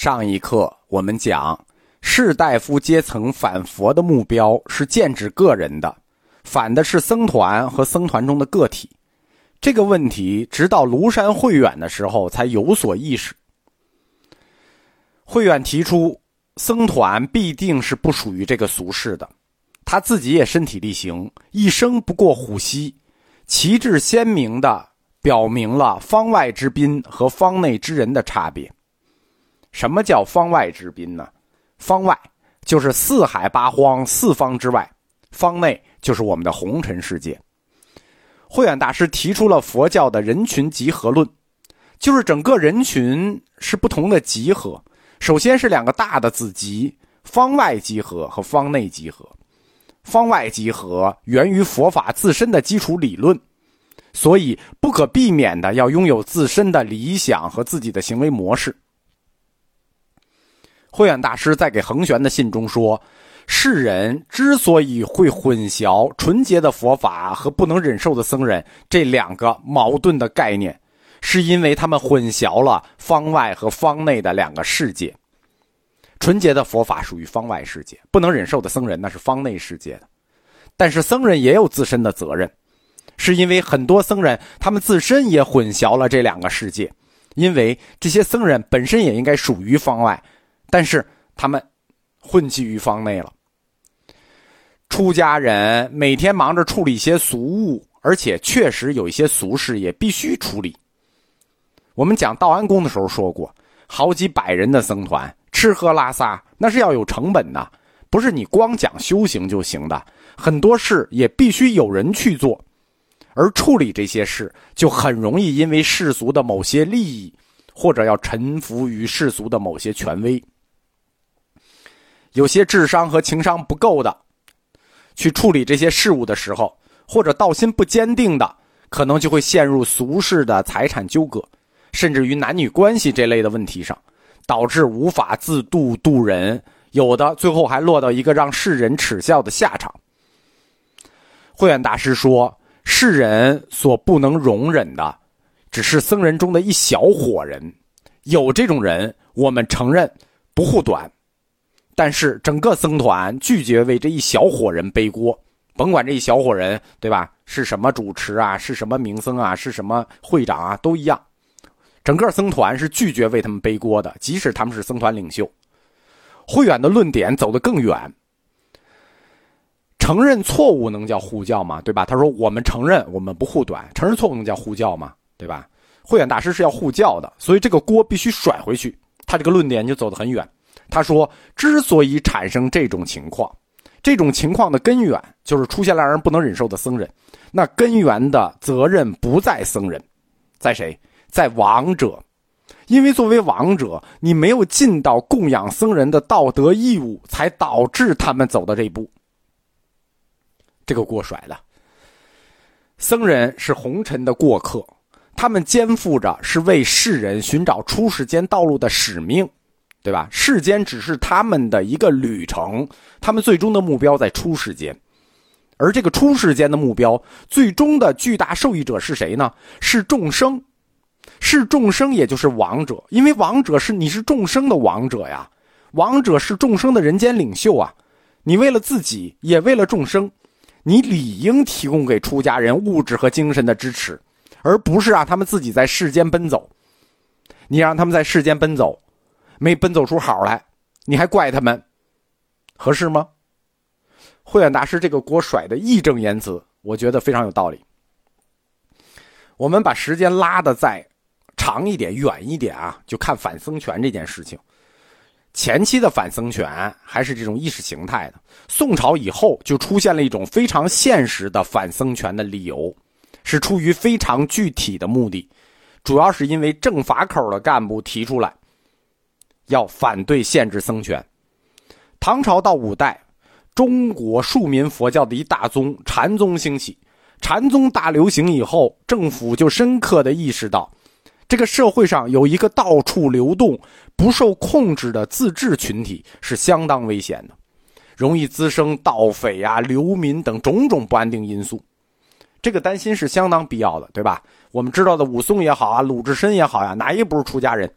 上一课我们讲，士大夫阶层反佛的目标是剑指个人的，反的是僧团和僧团中的个体。这个问题直到庐山慧远的时候才有所意识。慧远提出，僧团必定是不属于这个俗世的，他自己也身体力行，一生不过虎溪，旗帜鲜明的表明了方外之宾和方内之人的差别。什么叫方外之宾呢？方外就是四海八荒四方之外，方内就是我们的红尘世界。慧远大师提出了佛教的人群集合论，就是整个人群是不同的集合。首先是两个大的子集：方外集合和方内集合。方外集合源于佛法自身的基础理论，所以不可避免的要拥有自身的理想和自己的行为模式。慧远大师在给恒玄的信中说：“世人之所以会混淆纯洁的佛法和不能忍受的僧人这两个矛盾的概念，是因为他们混淆了方外和方内的两个世界。纯洁的佛法属于方外世界，不能忍受的僧人那是方内世界的。但是僧人也有自身的责任，是因为很多僧人他们自身也混淆了这两个世界，因为这些僧人本身也应该属于方外。”但是他们混迹于方内了。出家人每天忙着处理一些俗务，而且确实有一些俗事也必须处理。我们讲道安宫的时候说过，好几百人的僧团，吃喝拉撒那是要有成本的，不是你光讲修行就行的。很多事也必须有人去做，而处理这些事就很容易因为世俗的某些利益，或者要臣服于世俗的某些权威。有些智商和情商不够的，去处理这些事物的时候，或者道心不坚定的，可能就会陷入俗世的财产纠葛，甚至于男女关系这类的问题上，导致无法自度度人，有的最后还落到一个让世人耻笑的下场。慧远大师说：“世人所不能容忍的，只是僧人中的一小伙人，有这种人，我们承认不护短。”但是整个僧团拒绝为这一小伙人背锅，甭管这一小伙人对吧？是什么主持啊？是什么名僧啊？是什么会长啊？都一样，整个僧团是拒绝为他们背锅的，即使他们是僧团领袖。慧远的论点走得更远，承认错误能叫护教吗？对吧？他说我们承认，我们不护短，承认错误能叫护教吗？对吧？慧远大师是要护教的，所以这个锅必须甩回去，他这个论点就走得很远。他说：“之所以产生这种情况，这种情况的根源就是出现了让人不能忍受的僧人。那根源的责任不在僧人，在谁？在王者。因为作为王者，你没有尽到供养僧人的道德义务，才导致他们走到这一步。这个锅甩了。僧人是红尘的过客，他们肩负着是为世人寻找出世间道路的使命。”对吧？世间只是他们的一个旅程，他们最终的目标在出世间，而这个出世间的目标，最终的巨大受益者是谁呢？是众生，是众生，也就是王者。因为王者是你是众生的王者呀，王者是众生的人间领袖啊。你为了自己，也为了众生，你理应提供给出家人物质和精神的支持，而不是让他们自己在世间奔走。你让他们在世间奔走。没奔走出好来，你还怪他们，合适吗？慧远大师这个锅甩的义正言辞，我觉得非常有道理。我们把时间拉的再长一点、远一点啊，就看反僧权这件事情。前期的反僧权还是这种意识形态的，宋朝以后就出现了一种非常现实的反僧权的理由，是出于非常具体的目的，主要是因为政法口的干部提出来。要反对限制僧权。唐朝到五代，中国庶民佛教的一大宗禅宗兴起，禅宗大流行以后，政府就深刻的意识到，这个社会上有一个到处流动、不受控制的自治群体是相当危险的，容易滋生盗匪呀、流民等种种不安定因素。这个担心是相当必要的，对吧？我们知道的武松也好啊，鲁智深也好呀，哪一不是出家人？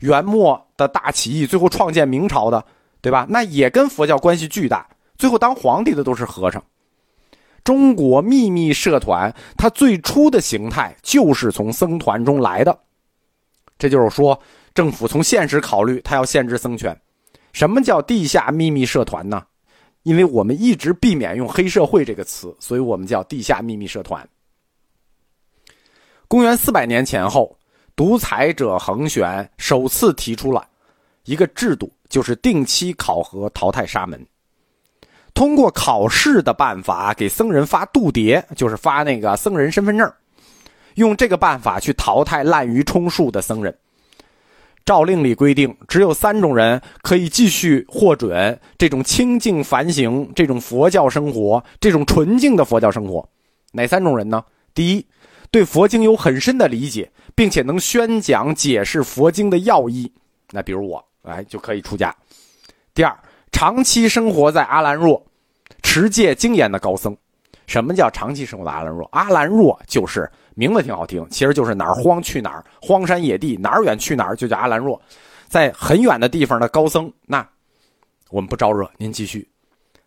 元末。的大起义，最后创建明朝的，对吧？那也跟佛教关系巨大。最后当皇帝的都是和尚。中国秘密社团，它最初的形态就是从僧团中来的。这就是说，政府从现实考虑，它要限制僧权。什么叫地下秘密社团呢？因为我们一直避免用“黑社会”这个词，所以我们叫地下秘密社团。公元四百年前后，独裁者恒玄首次提出了一个制度，就是定期考核淘汰沙门。通过考试的办法给僧人发度牒，就是发那个僧人身份证，用这个办法去淘汰滥竽充数的僧人。诏令里规定，只有三种人可以继续获准这种清净梵行、这种佛教生活、这种纯净的佛教生活。哪三种人呢？第一，对佛经有很深的理解，并且能宣讲解释佛经的要义，那比如我，哎，就可以出家。第二。长期生活在阿兰若，持戒精严的高僧。什么叫长期生活在阿兰若？阿兰若就是名字挺好听，其实就是哪儿荒去哪儿，荒山野地哪儿远去哪儿，就叫阿兰若。在很远的地方的高僧，那我们不招惹，您继续。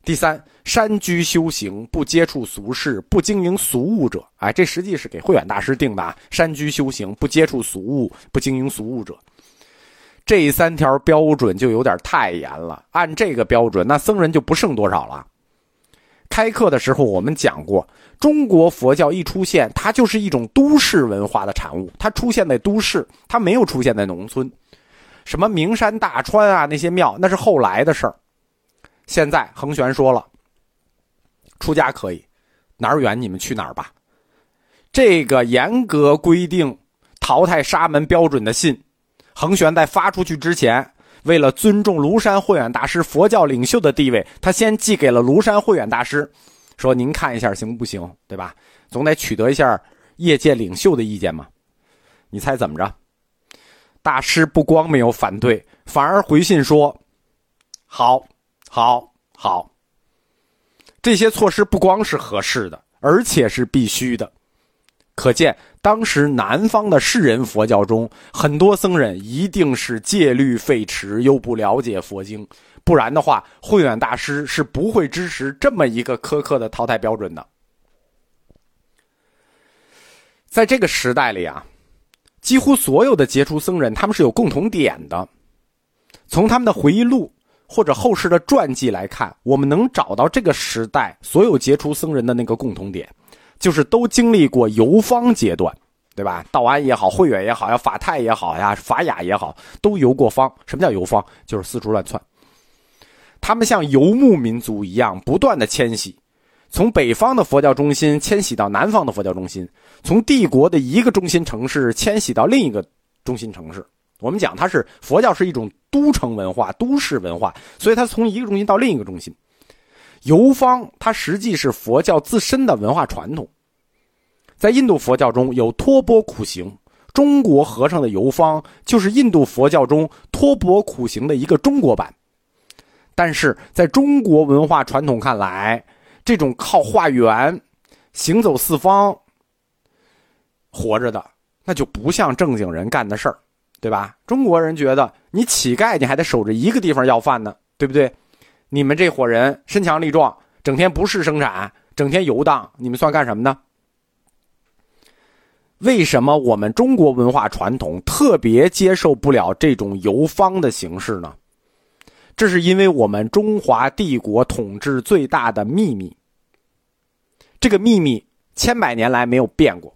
第三，山居修行，不接触俗事，不经营俗物者。哎，这实际是给慧远大师定的啊。山居修行，不接触俗物，不经营俗物者。这三条标准就有点太严了。按这个标准，那僧人就不剩多少了。开课的时候我们讲过，中国佛教一出现，它就是一种都市文化的产物。它出现在都市，它没有出现在农村。什么名山大川啊，那些庙那是后来的事儿。现在恒玄说了，出家可以，哪儿远你们去哪儿吧。这个严格规定淘汰沙门标准的信。恒玄在发出去之前，为了尊重庐山慧远大师佛教领袖的地位，他先寄给了庐山慧远大师，说：“您看一下行不行？对吧？总得取得一下业界领袖的意见嘛。”你猜怎么着？大师不光没有反对，反而回信说：“好，好，好。”这些措施不光是合适的，而且是必须的。可见，当时南方的世人佛教中，很多僧人一定是戒律废弛，又不了解佛经，不然的话，慧远大师是不会支持这么一个苛刻的淘汰标准的。在这个时代里啊，几乎所有的杰出僧人，他们是有共同点的。从他们的回忆录或者后世的传记来看，我们能找到这个时代所有杰出僧人的那个共同点。就是都经历过游方阶段，对吧？道安也好，慧远也好呀，法泰也好呀，法雅也好，都游过方。什么叫游方？就是四处乱窜。他们像游牧民族一样，不断的迁徙，从北方的佛教中心迁徙到南方的佛教中心，从帝国的一个中心城市迁徙到另一个中心城市。我们讲它是佛教是一种都城文化、都市文化，所以它从一个中心到另一个中心。游方，它实际是佛教自身的文化传统。在印度佛教中有托钵苦行，中国和尚的游方就是印度佛教中托钵苦行的一个中国版。但是在中国文化传统看来，这种靠化缘、行走四方活着的，那就不像正经人干的事儿，对吧？中国人觉得你乞丐，你还得守着一个地方要饭呢，对不对？你们这伙人身强力壮，整天不是生产，整天游荡，你们算干什么呢？为什么我们中国文化传统特别接受不了这种游方的形式呢？这是因为我们中华帝国统治最大的秘密。这个秘密千百年来没有变过，